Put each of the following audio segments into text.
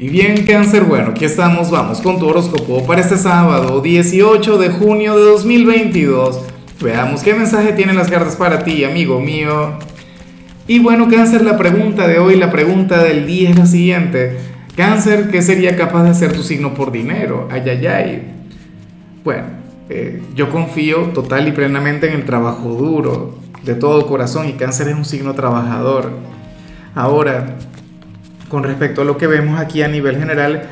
Y bien, cáncer, bueno, aquí estamos, vamos con tu horóscopo para este sábado, 18 de junio de 2022. Veamos qué mensaje tienen las cartas para ti, amigo mío. Y bueno, cáncer, la pregunta de hoy, la pregunta del día es la siguiente. Cáncer, ¿qué sería capaz de hacer tu signo por dinero? Ay, ay, ay. Bueno, eh, yo confío total y plenamente en el trabajo duro, de todo corazón, y cáncer es un signo trabajador. Ahora, con respecto a lo que vemos aquí a nivel general.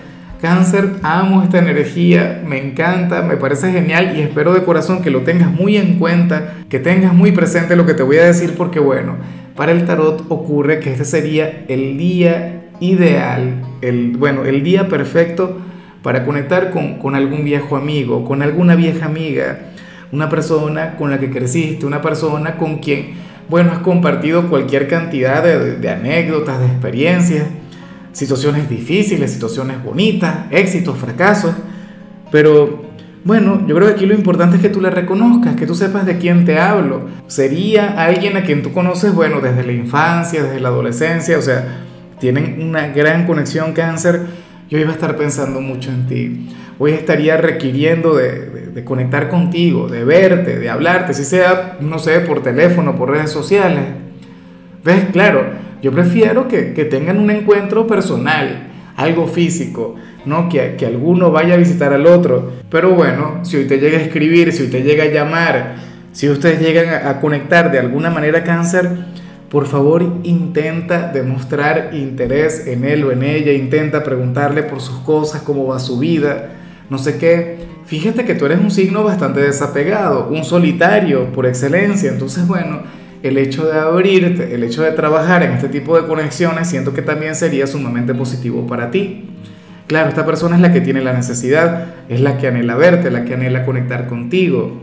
Cáncer, amo esta energía, me encanta, me parece genial y espero de corazón que lo tengas muy en cuenta, que tengas muy presente lo que te voy a decir porque bueno, para el tarot ocurre que este sería el día ideal, el, bueno, el día perfecto para conectar con, con algún viejo amigo, con alguna vieja amiga, una persona con la que creciste, una persona con quien, bueno, has compartido cualquier cantidad de, de anécdotas, de experiencias situaciones difíciles, situaciones bonitas, éxitos, fracasos, pero bueno, yo creo que aquí lo importante es que tú le reconozcas, que tú sepas de quién te hablo. Sería alguien a quien tú conoces, bueno, desde la infancia, desde la adolescencia, o sea, tienen una gran conexión cáncer. Yo iba a estar pensando mucho en ti. Hoy estaría requiriendo de, de conectar contigo, de verte, de hablarte, si sea, no sé, por teléfono, por redes sociales. ¿Ves? Claro, yo prefiero que, tengan un encuentro personal, algo físico, no que, que alguno vaya a visitar al otro. Pero bueno, si hoy te llega a escribir, si hoy te llega a llamar, si ustedes llegan a, a conectar de alguna manera cáncer, por favor intenta demostrar interés en él o en ella, intenta preguntarle por sus cosas, cómo va su vida, no sé qué. Fíjate que tú eres un signo bastante desapegado, un solitario por excelencia, entonces bueno, el hecho de abrirte, el hecho de trabajar en este tipo de conexiones, siento que también sería sumamente positivo para ti. Claro, esta persona es la que tiene la necesidad, es la que anhela verte, la que anhela conectar contigo.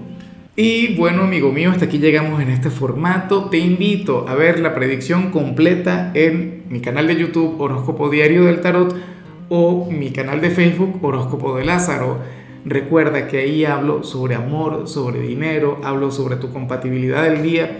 Y bueno, amigo mío, hasta aquí llegamos en este formato. Te invito a ver la predicción completa en mi canal de YouTube Horóscopo Diario del Tarot o mi canal de Facebook Horóscopo de Lázaro. Recuerda que ahí hablo sobre amor, sobre dinero, hablo sobre tu compatibilidad del día